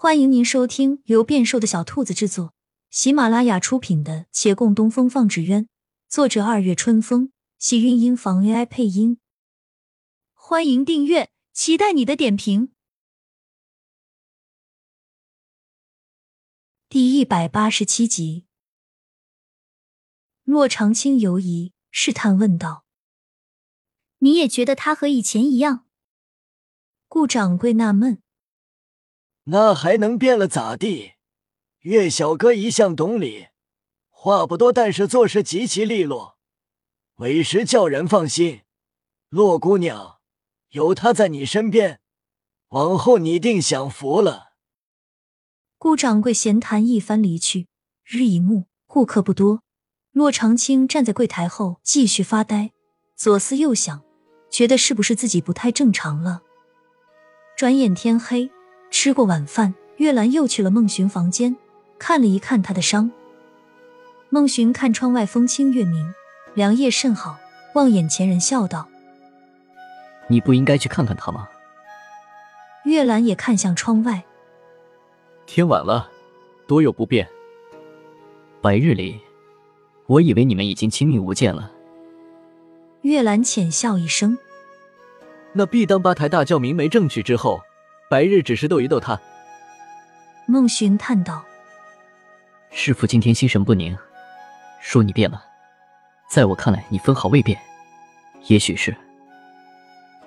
欢迎您收听由变瘦的小兔子制作、喜马拉雅出品的《且共东风放纸鸢》，作者二月春风，喜韵音房 AI 配音。欢迎订阅，期待你的点评。第一百八十七集，洛长青犹疑，试探问道：“你也觉得他和以前一样？”顾掌柜纳闷。那还能变了咋地？岳小哥一向懂礼，话不多，但是做事极其利落，为实叫人放心。洛姑娘，有他在你身边，往后你定享福了。顾掌柜闲谈一番，离去。日已暮，顾客不多。洛长青站在柜台后继续发呆，左思右想，觉得是不是自己不太正常了。转眼天黑。吃过晚饭，月兰又去了孟寻房间，看了一看他的伤。孟寻看窗外风清月明，凉夜甚好，望眼前人笑道：“你不应该去看看他吗？”月兰也看向窗外，天晚了，多有不便。白日里，我以为你们已经亲密无间了。月兰浅笑一声：“那必当八抬大轿明媒正娶之后。”白日只是逗一逗他。孟寻叹道：“师傅今天心神不宁，说你变了，在我看来，你分毫未变。也许是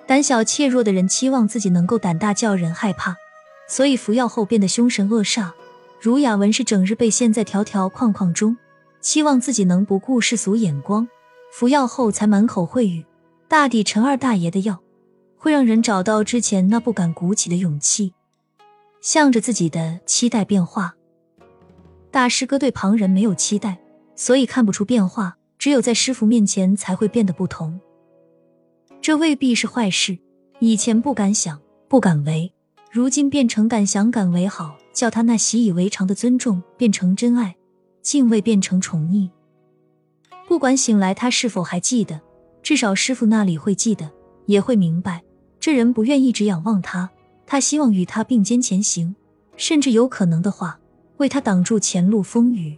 胆小怯弱的人期望自己能够胆大叫人害怕，所以服药后变得凶神恶煞。儒雅文是整日被陷在条条框框中，期望自己能不顾世俗眼光，服药后才满口秽语，大抵陈二大爷的药。”会让人找到之前那不敢鼓起的勇气，向着自己的期待变化。大师哥对旁人没有期待，所以看不出变化，只有在师傅面前才会变得不同。这未必是坏事。以前不敢想、不敢为，如今变成敢想敢为，好叫他那习以为常的尊重变成真爱，敬畏变成宠溺。不管醒来他是否还记得，至少师傅那里会记得，也会明白。这人不愿一直仰望他，他希望与他并肩前行，甚至有可能的话，为他挡住前路风雨。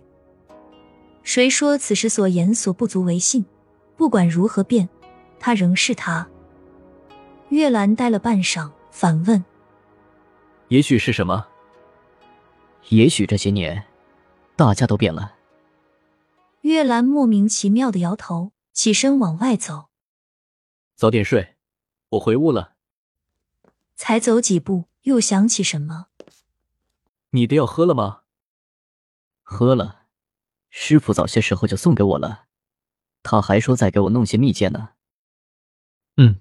谁说此时所言所不足为信？不管如何变，他仍是他。月兰呆了半晌，反问：“也许是什么？也许这些年，大家都变了。”月兰莫名其妙的摇头，起身往外走。早点睡，我回屋了。才走几步，又想起什么？你的药喝了吗？喝了，师傅早些时候就送给我了，他还说再给我弄些蜜饯呢。嗯。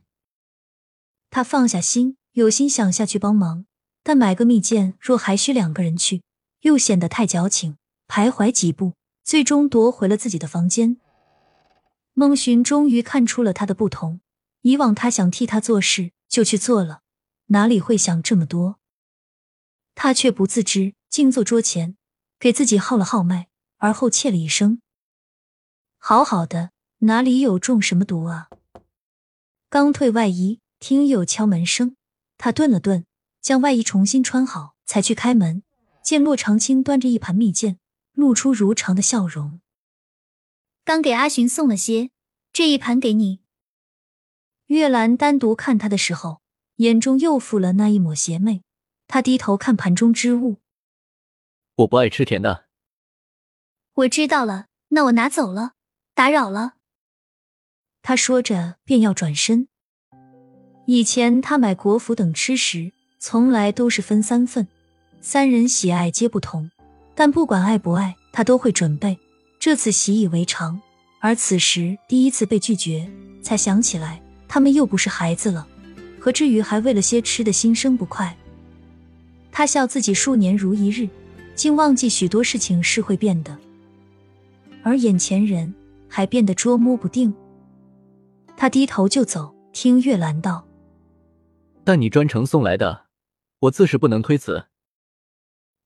他放下心，有心想下去帮忙，但买个蜜饯若还需两个人去，又显得太矫情。徘徊几步，最终夺回了自己的房间。孟寻终于看出了他的不同，以往他想替他做事，就去做了。哪里会想这么多？他却不自知，静坐桌前，给自己号了号脉，而后切了一声：“好好的，哪里有中什么毒啊？”刚退外衣，听有敲门声，他顿了顿，将外衣重新穿好，才去开门，见洛长青端着一盘蜜饯，露出如常的笑容。刚给阿寻送了些，这一盘给你。月兰单独看他的时候。眼中又附了那一抹邪魅，他低头看盘中之物。我不爱吃甜的。我知道了，那我拿走了，打扰了。他说着便要转身。以前他买国服等吃食，从来都是分三份，三人喜爱皆不同，但不管爱不爱，他都会准备。这次习以为常，而此时第一次被拒绝，才想起来他们又不是孩子了。何至于还为了些吃的心生不快？他笑自己数年如一日，竟忘记许多事情是会变的，而眼前人还变得捉摸不定。他低头就走，听月兰道：“但你专程送来的，我自是不能推辞。”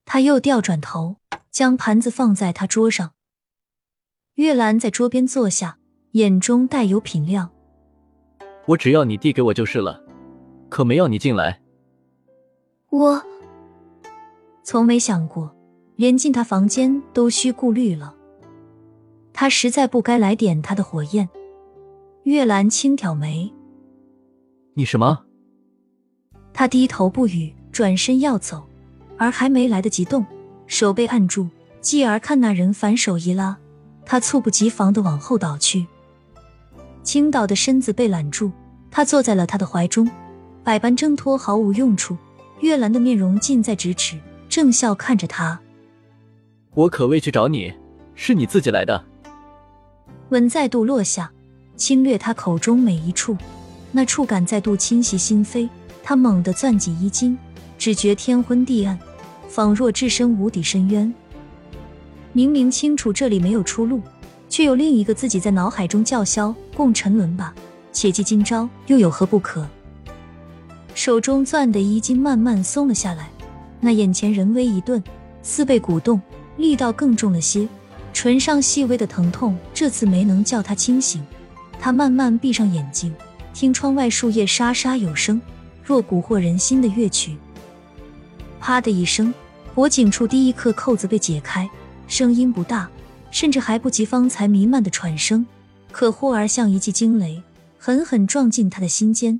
他又调转头，将盘子放在他桌上。月兰在桌边坐下，眼中带有品量：“我只要你递给我就是了。”可没要你进来。我从没想过，连进他房间都需顾虑了。他实在不该来点他的火焰。月兰轻挑眉：“你什么？”他低头不语，转身要走，而还没来得及动，手被按住。继而看那人反手一拉，他猝不及防的往后倒去。倾倒的身子被揽住，他坐在了他的怀中，百般挣脱毫无用处。月兰的面容近在咫尺，正笑看着他。我可未去找你，是你自己来的。吻再度落下，侵略他口中每一处，那触感再度侵袭心扉。他猛地攥紧衣襟，只觉天昏地暗，仿若置身无底深渊。明明清楚这里没有出路，却有另一个自己在脑海中叫嚣：“共沉沦吧，且记今朝，又有何不可？”手中攥的衣襟慢慢松了下来，那眼前人微一顿，似被鼓动，力道更重了些。唇上细微的疼痛，这次没能叫他清醒。他慢慢闭上眼睛，听窗外树叶沙沙有声。若蛊惑人心的乐曲，啪的一声，脖颈处第一颗扣子被解开，声音不大，甚至还不及方才弥漫的喘声，可忽而像一记惊雷，狠狠撞进他的心间。